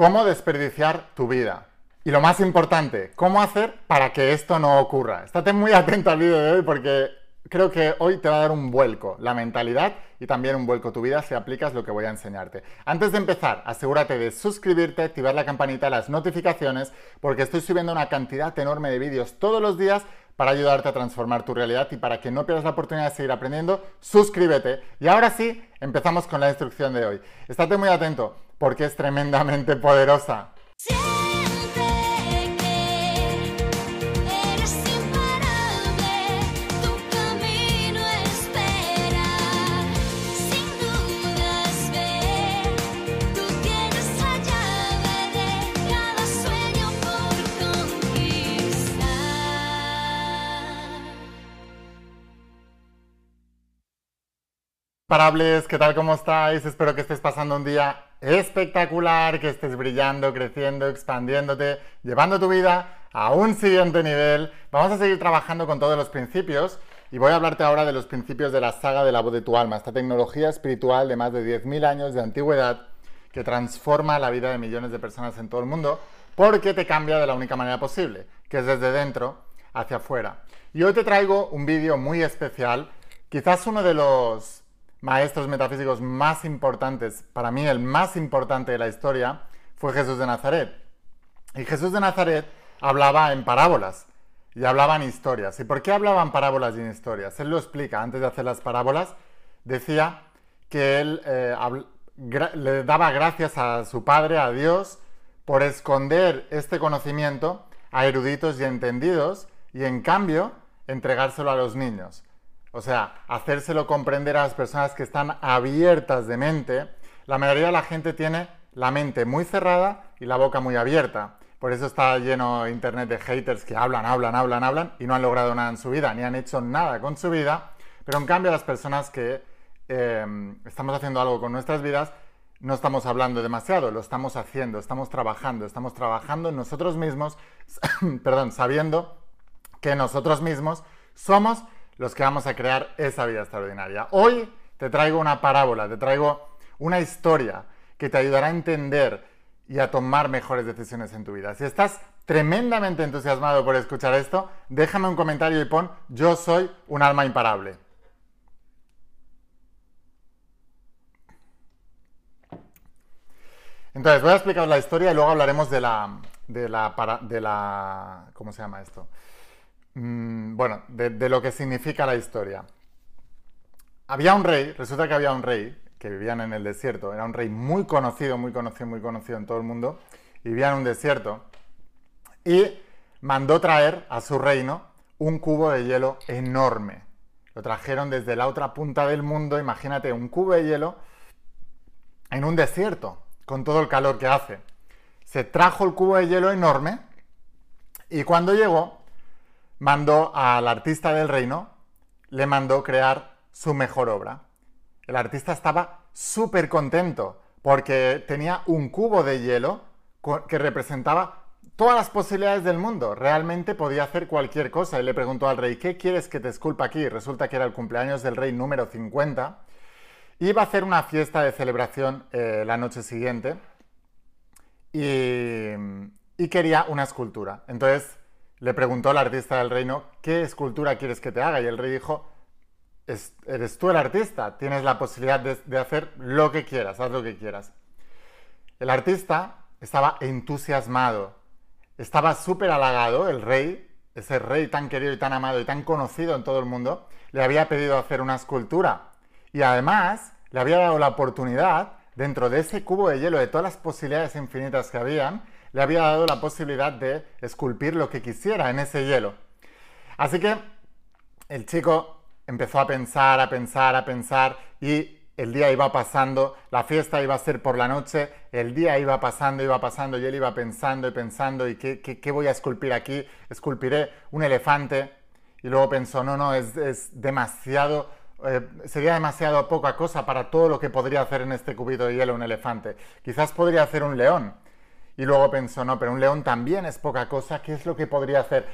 cómo desperdiciar tu vida. Y lo más importante, cómo hacer para que esto no ocurra. Estate muy atento al vídeo de hoy porque creo que hoy te va a dar un vuelco la mentalidad y también un vuelco tu vida si aplicas lo que voy a enseñarte. Antes de empezar, asegúrate de suscribirte, activar la campanita, las notificaciones, porque estoy subiendo una cantidad enorme de vídeos todos los días para ayudarte a transformar tu realidad y para que no pierdas la oportunidad de seguir aprendiendo, suscríbete. Y ahora sí, empezamos con la instrucción de hoy. Estate muy atento porque es tremendamente poderosa. Parables, ¿qué tal? ¿Cómo estáis? Espero que estés pasando un día espectacular, que estés brillando, creciendo, expandiéndote, llevando tu vida a un siguiente nivel. Vamos a seguir trabajando con todos los principios y voy a hablarte ahora de los principios de la saga de la voz de tu alma, esta tecnología espiritual de más de 10.000 años de antigüedad que transforma la vida de millones de personas en todo el mundo porque te cambia de la única manera posible, que es desde dentro hacia afuera. Y hoy te traigo un vídeo muy especial, quizás uno de los maestros metafísicos más importantes, para mí el más importante de la historia, fue Jesús de Nazaret. Y Jesús de Nazaret hablaba en parábolas y hablaba en historias. ¿Y por qué hablaban parábolas y en historias? Él lo explica. Antes de hacer las parábolas, decía que él eh, le daba gracias a su Padre, a Dios, por esconder este conocimiento a eruditos y entendidos y en cambio entregárselo a los niños. O sea, hacérselo comprender a las personas que están abiertas de mente. La mayoría de la gente tiene la mente muy cerrada y la boca muy abierta. Por eso está lleno internet de haters que hablan, hablan, hablan, hablan y no han logrado nada en su vida, ni han hecho nada con su vida. Pero en cambio las personas que em, estamos haciendo algo con nuestras vidas, no estamos hablando demasiado, lo estamos haciendo, estamos trabajando, estamos trabajando nosotros mismos, perdón, sabiendo que nosotros mismos somos los que vamos a crear esa vida extraordinaria. Hoy te traigo una parábola, te traigo una historia que te ayudará a entender y a tomar mejores decisiones en tu vida. Si estás tremendamente entusiasmado por escuchar esto, déjame un comentario y pon yo soy un alma imparable. Entonces, voy a explicar la historia y luego hablaremos de la, de la, de la ¿cómo se llama esto? Mm, bueno, de, lo que significa la historia. Había un rey, resulta que había un rey que vivía en el desierto, era un rey muy conocido, muy conocido, muy conocido en todo el mundo, vivía en un desierto y mandó traer a su reino un cubo de hielo enorme. Lo trajeron desde la otra punta del mundo, imagínate, un cubo de hielo en un desierto, con todo el calor que hace. Se trajo el cubo de hielo enorme y cuando llegó mandó al artista del reino, le mandó crear su mejor obra. El artista estaba súper contento porque tenía un cubo de hielo que representaba todas las posibilidades del mundo. Realmente podía hacer cualquier cosa y le preguntó al rey, ¿qué quieres que te esculpa aquí? Resulta que era el cumpleaños del rey número 50. Iba a hacer una fiesta de celebración eh, la noche siguiente y, y quería una escultura. Entonces le preguntó al artista del reino, ¿qué escultura quieres que te haga? Y el rey dijo, eres tú el artista, tienes la posibilidad de, hacer lo que quieras, haz lo que quieras. El artista estaba entusiasmado, estaba súper halagado, el rey, ese rey tan querido y tan amado y tan conocido en todo el mundo, le había pedido hacer una escultura. Y además le había dado la oportunidad, dentro de ese cubo de hielo, de todas las posibilidades infinitas que habían, le había dado la posibilidad de esculpir lo que quisiera en ese hielo. Así que el chico empezó a pensar, a pensar, a pensar y el día iba pasando, la fiesta iba a ser por la noche, el día iba pasando, iba pasando y él iba pensando y pensando y qué, voy a esculpir aquí, esculpiré un elefante y luego pensó, no, no, es, demasiado, eh, sería demasiado poca cosa para todo lo que podría hacer en este cubito de hielo un elefante. Quizás podría hacer un león. Y luego pensó, no, pero un león también es poca cosa, ¿qué es lo que podría hacer?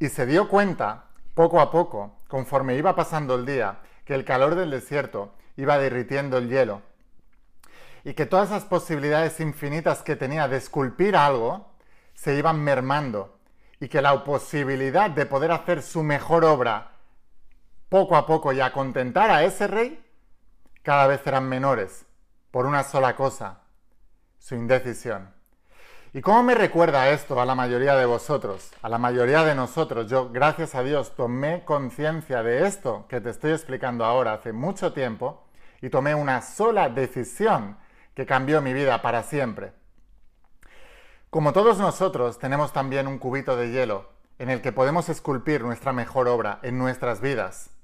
Y se dio cuenta, poco a poco, conforme iba pasando el día, que el calor del desierto iba derritiendo el hielo. y que todas esas posibilidades infinitas que tenía de esculpir algo se iban mermando y que la posibilidad de poder hacer su mejor obra poco a poco y a contentar a ese rey cada vez eran menores por una sola cosa, su indecisión. ¿Y cómo me recuerda esto a la mayoría de vosotros, a la mayoría de nosotros? Yo, gracias a Dios, tomé conciencia de esto que te estoy explicando ahora hace mucho tiempo y tomé una sola decisión que cambió mi vida para siempre. Como todos nosotros, tenemos también un cubito de hielo en el que podemos esculpir nuestra mejor obra en nuestras vidas.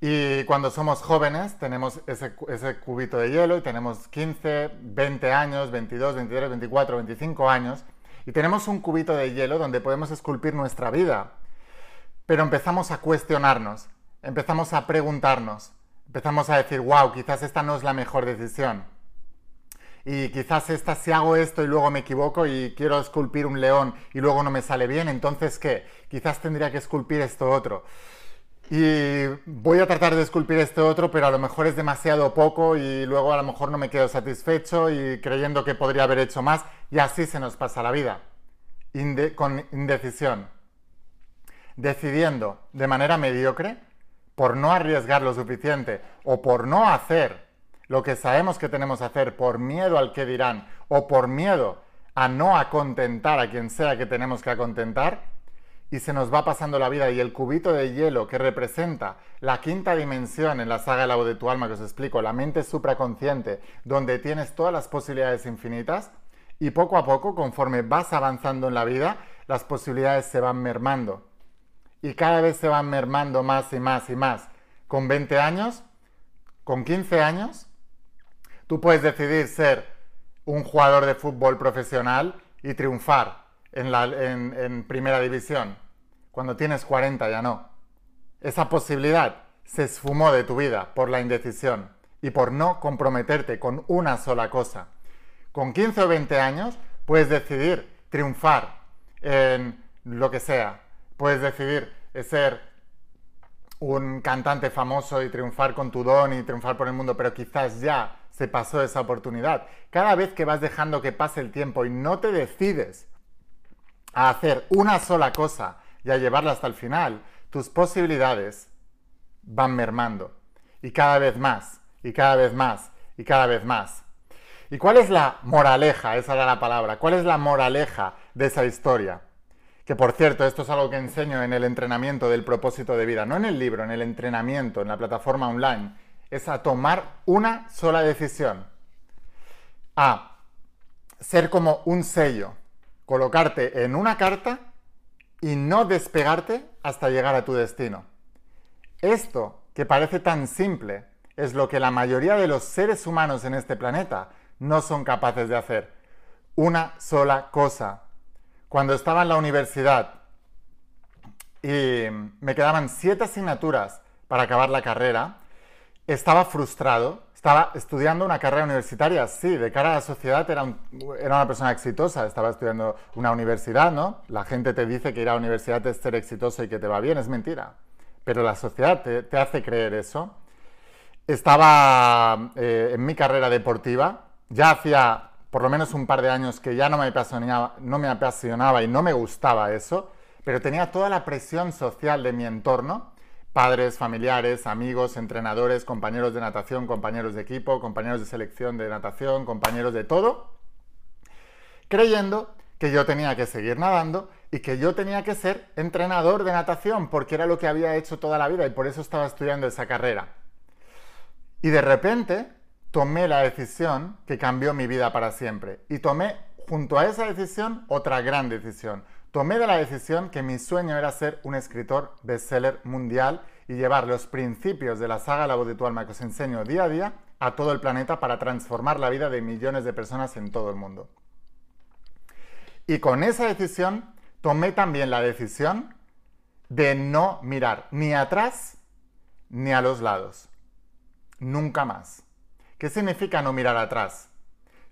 Y cuando somos jóvenes tenemos ese, cubito de hielo y tenemos 15, 20 años, 22, 23, 24, 25 años y tenemos un cubito de hielo donde podemos esculpir nuestra vida. Pero empezamos a cuestionarnos, empezamos a preguntarnos, empezamos a decir, wow, quizás esta no es la mejor decisión. Y quizás esta, si hago esto y luego me equivoco y quiero esculpir un león y luego no me sale bien, entonces ¿qué? Quizás tendría que esculpir esto otro y voy a tratar de esculpir este otro, pero a lo mejor es demasiado poco y luego a lo mejor no me quedo satisfecho y creyendo que podría haber hecho más. Y así se nos pasa la vida, con indecisión, decidiendo de manera mediocre por no arriesgar lo suficiente o por no hacer lo que sabemos que tenemos que hacer por miedo al que dirán o por miedo a no acontentar a quien sea que tenemos que acontentar, y se nos va pasando la vida. Y el cubito de hielo que representa la quinta dimensión en la saga El agua de tu alma que os explico, la mente supraconsciente, donde tienes todas las posibilidades infinitas y poco a poco, conforme vas avanzando en la vida, las posibilidades se van mermando. Y cada vez se van mermando más y más y más. Con 20 años, con 15 años, tú puedes decidir ser un jugador de fútbol profesional y triunfar en, primera división. Cuando tienes 40 ya no. Esa posibilidad se esfumó de tu vida por la indecisión y por no comprometerte con una sola cosa. Con 15 o 20 años puedes decidir triunfar en lo que sea. Puedes decidir ser un cantante famoso y triunfar con tu don y triunfar por el mundo, pero quizás ya se pasó esa oportunidad. Cada vez que vas dejando que pase el tiempo y no te decides a hacer una sola cosa y a llevarla hasta el final, tus posibilidades van mermando. Y cada vez más, y cada vez más, y cada vez más. ¿Y cuál es la moraleja? Esa era la palabra. ¿Cuál es la moraleja de esa historia? Que por cierto, esto es algo que enseño en el entrenamiento del propósito de vida, no en el libro, en el entrenamiento, en la plataforma online. Es a tomar una sola decisión. A ser como un sello colocarte en una carta y no despegarte hasta llegar a tu destino. Esto, que parece tan simple, es lo que la mayoría de los seres humanos en este planeta no son capaces de hacer. Una sola cosa. Cuando estaba en la universidad y me quedaban siete asignaturas para acabar la carrera, estaba frustrado estaba estudiando una carrera universitaria, sí, de cara a la sociedad era, era, una persona exitosa, estaba estudiando una universidad, ¿no? La gente te dice que ir a la universidad es ser exitoso y que te va bien, es mentira. Pero la sociedad te, hace creer eso. Estaba eh, en mi carrera deportiva, ya hacía por lo menos un par de años que ya no me, apasionaba, no me apasionaba y no me gustaba eso, pero tenía toda la presión social de mi entorno padres, familiares, amigos, entrenadores, compañeros de natación, compañeros de equipo, compañeros de selección de natación, compañeros de todo, creyendo que yo tenía que seguir nadando y que yo tenía que ser entrenador de natación porque era lo que había hecho toda la vida y por eso estaba estudiando esa carrera. Y de repente tomé la decisión que cambió mi vida para siempre y tomé junto a esa decisión otra gran decisión, tomé de la decisión que mi sueño era ser un escritor bestseller mundial y llevar los principios de la saga La voz de tu alma que os enseño día a día a todo el planeta para transformar la vida de millones de personas en todo el mundo. Y con esa decisión tomé también la decisión de no mirar ni atrás ni a los lados. Nunca más. ¿Qué significa no mirar atrás?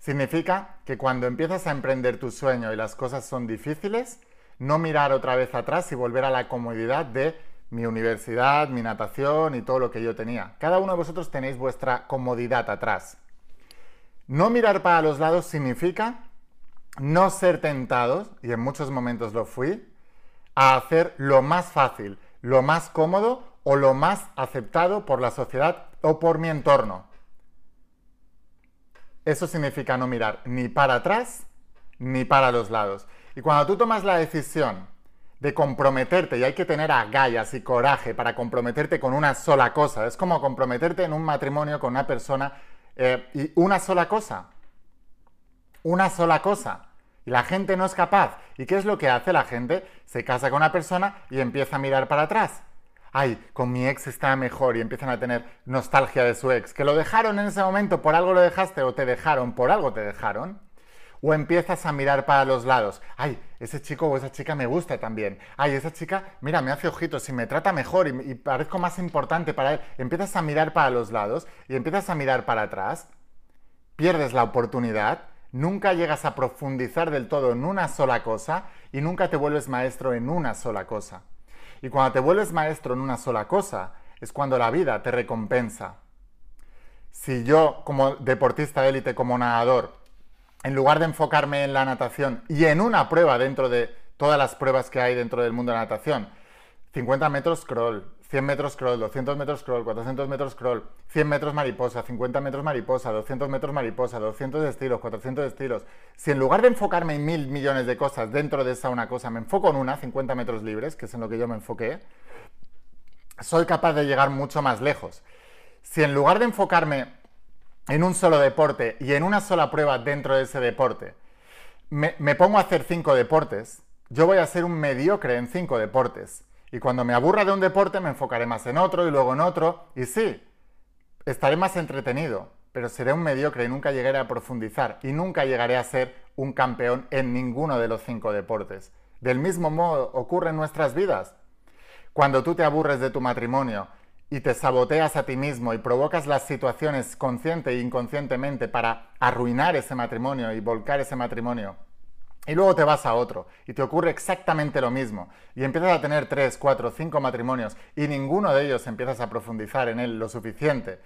Significa que cuando empiezas a emprender tu sueño y las cosas son difíciles, no mirar otra vez atrás y volver a la comodidad de mi universidad, mi natación y todo lo que yo tenía. Cada uno de vosotros tenéis vuestra comodidad atrás. No mirar para los lados significa no ser tentados, y en muchos momentos lo fui, a hacer lo más fácil, lo más cómodo o lo más aceptado por la sociedad o por mi entorno. Eso significa no mirar ni para atrás ni para los lados. Y cuando tú tomas la decisión de comprometerte, y hay que tener agallas y coraje para comprometerte con una sola cosa, es como comprometerte en un matrimonio con una persona eh, y una sola cosa, una sola cosa. Y la gente no es capaz. ¿Y qué es lo que hace la gente? Se casa con una persona y empieza a mirar para atrás. Ay, con mi ex está mejor y empiezan a tener nostalgia de su ex. Que lo dejaron en ese momento, por algo lo dejaste o te dejaron, por algo te dejaron. O empiezas a mirar para los lados. Ay, ese chico o esa chica me gusta también. Ay, esa chica, mira, me hace ojitos y me trata mejor y, parezco más importante para él. Empiezas a mirar para los lados y empiezas a mirar para atrás. Pierdes la oportunidad nunca llegas a profundizar del todo en una sola cosa y nunca te vuelves maestro en una sola cosa. Y cuando te vuelves maestro en una sola cosa, es cuando la vida te recompensa. Si yo, como deportista de élite, como nadador, en lugar de enfocarme en la natación y en una prueba dentro de todas las pruebas que hay dentro del mundo de la natación, 50 metros crawl, 100 metros crawl, 200 metros crawl, 400 metros crawl, 100 metros mariposa, 50 metros mariposa, 200 metros mariposa, 200 estilos, 400 estilos. Si en lugar de enfocarme en mil millones de cosas dentro de esa una cosa, me enfoco en una, 50 metros libres, que es en lo que yo me enfoqué, soy capaz de llegar mucho más lejos. Si en lugar de enfocarme en un solo deporte y en una sola prueba dentro de ese deporte, me, pongo a hacer cinco deportes, yo voy a ser un mediocre en cinco deportes. Y cuando me aburra de un deporte me enfocaré más en otro y luego en otro. Y sí, estaré más entretenido, pero seré un mediocre y nunca llegaré a profundizar y nunca llegaré a ser un campeón en ninguno de los cinco deportes. Del mismo modo ocurre en nuestras vidas. Cuando tú te aburres de tu matrimonio y te saboteas a ti mismo y provocas las situaciones consciente e inconscientemente para arruinar ese matrimonio y volcar ese matrimonio, y luego te vas a otro y te ocurre exactamente lo mismo y empiezas a tener 3, 4, 5 matrimonios y ninguno de ellos empiezas a profundizar en él lo suficiente.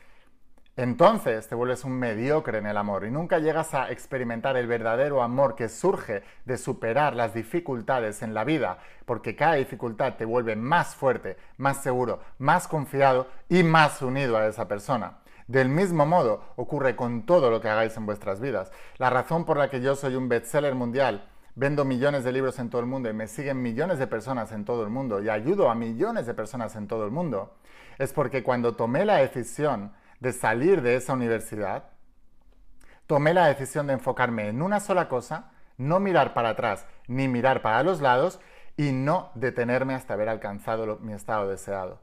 Entonces te vuelves un mediocre en el amor y nunca llegas a experimentar el verdadero amor que surge de superar las dificultades en la vida, porque cada dificultad te vuelve más fuerte, más seguro, más confiado y más unido a esa persona. Del mismo modo ocurre con todo lo que hagáis en vuestras vidas. La razón por la que yo soy un bestseller mundial, vendo millones de libros en todo el mundo y me siguen millones de personas en todo el mundo y ayudo a millones de personas en todo el mundo, es porque cuando tomé la decisión de salir de esa universidad, tomé la decisión de enfocarme en una sola cosa, no mirar para atrás ni mirar para los lados y no detenerme hasta haber alcanzado mi estado deseado.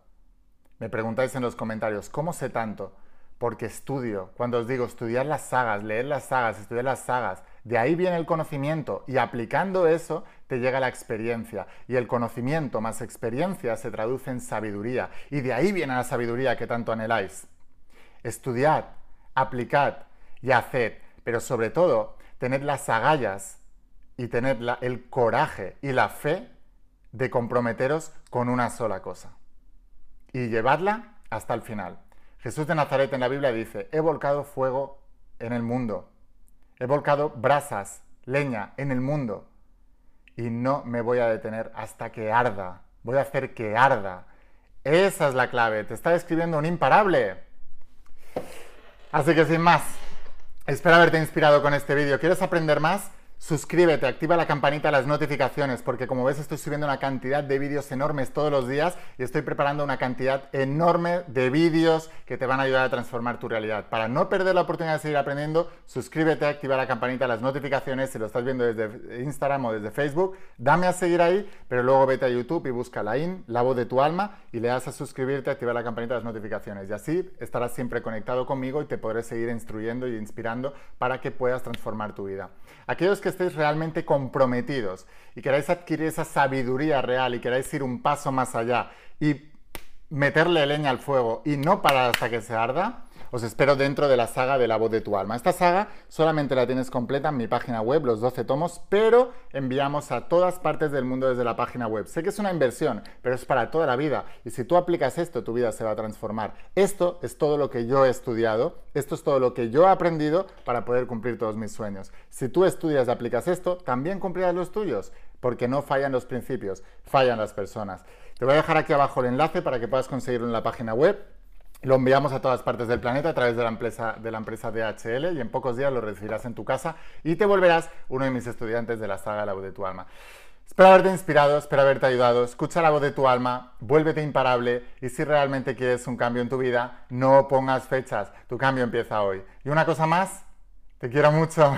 Me preguntáis en los comentarios, ¿cómo sé tanto? porque estudio. Cuando os digo estudiar las sagas, leer las sagas, estudiar las sagas, de ahí viene el conocimiento y aplicando eso te llega la experiencia. Y el conocimiento más experiencia se traduce en sabiduría. Y de ahí viene la sabiduría que tanto anheláis. Estudiad, aplicad y haced, pero sobre todo tened las agallas y tened el coraje y la fe de comprometeros con una sola cosa. Y llevadla hasta el final. Jesús de Nazaret en la Biblia dice, he volcado fuego en el mundo, he volcado brasas, leña en el mundo, y no me voy a detener hasta que arda, voy a hacer que arda. Esa es la clave, te está describiendo un imparable. Así que sin más, espero haberte inspirado con este vídeo. ¿Quieres aprender más? Suscríbete, activa la campanita de las notificaciones, porque como ves estoy subiendo una cantidad de vídeos enormes todos los días y estoy preparando una cantidad enorme de vídeos que te van a ayudar a transformar tu realidad. Para no perder la oportunidad de seguir aprendiendo, suscríbete, activa la campanita de las notificaciones si lo estás viendo desde Instagram o desde Facebook. Dame a seguir ahí, pero luego vete a YouTube y busca la IN, la voz de tu alma, y le das a suscribirte, activar la campanita de las notificaciones. Y así estarás siempre conectado conmigo y te podré seguir instruyendo y inspirando para que puedas transformar tu vida. Aquellos que estéis realmente comprometidos y queráis adquirir esa sabiduría real y queráis ir un paso más allá y meterle leña al fuego y no parar hasta que se arda, os espero dentro de la saga de la voz de tu alma. Esta saga solamente la tienes completa en mi página web, los 12 tomos, pero enviamos a todas partes del mundo desde la página web. Sé que es una inversión, pero es para toda la vida. Y si tú aplicas esto, tu vida se va a transformar. Esto es todo lo que yo he estudiado, esto es todo lo que yo he aprendido para poder cumplir todos mis sueños. Si tú estudias y aplicas esto, también cumplirás los tuyos, porque no fallan los principios, fallan las personas. Te voy a dejar aquí abajo el enlace para que puedas conseguirlo en la página web. Lo enviamos a todas partes del planeta a través de la empresa de la DHL y en pocos días lo recibirás en tu casa y te volverás uno de mis estudiantes de la saga La voz de tu alma. Espero haberte inspirado, espero haberte ayudado. Escucha la voz de tu alma, vuélvete imparable y si realmente quieres un cambio en tu vida, no pongas fechas. Tu cambio empieza hoy. Y una cosa más, te quiero mucho.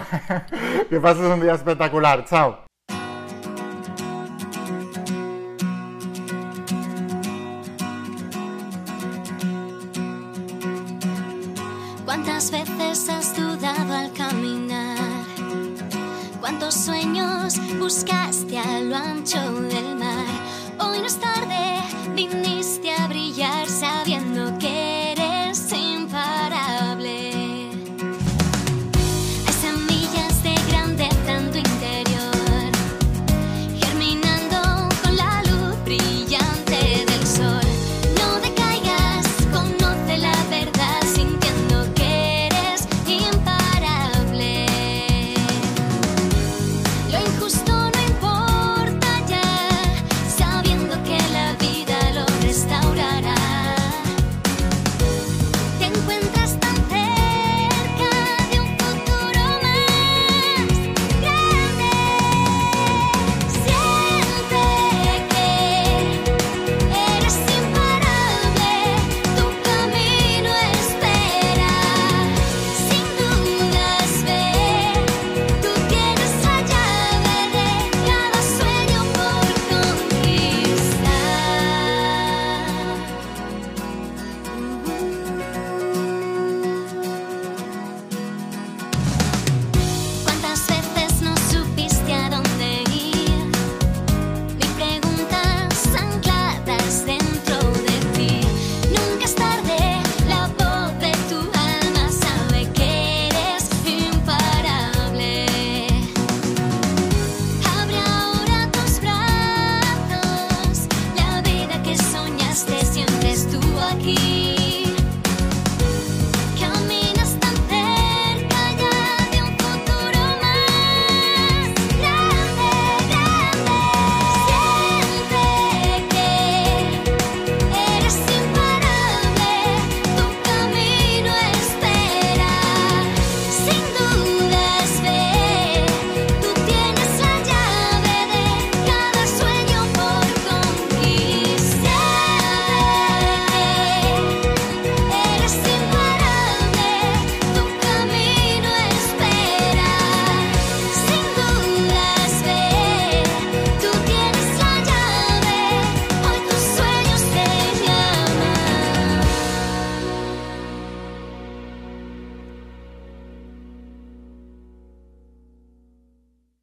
que pases un día espectacular. Chao. ¿Cuántos sueños buscaste a lo ancho del mar? Hoy no es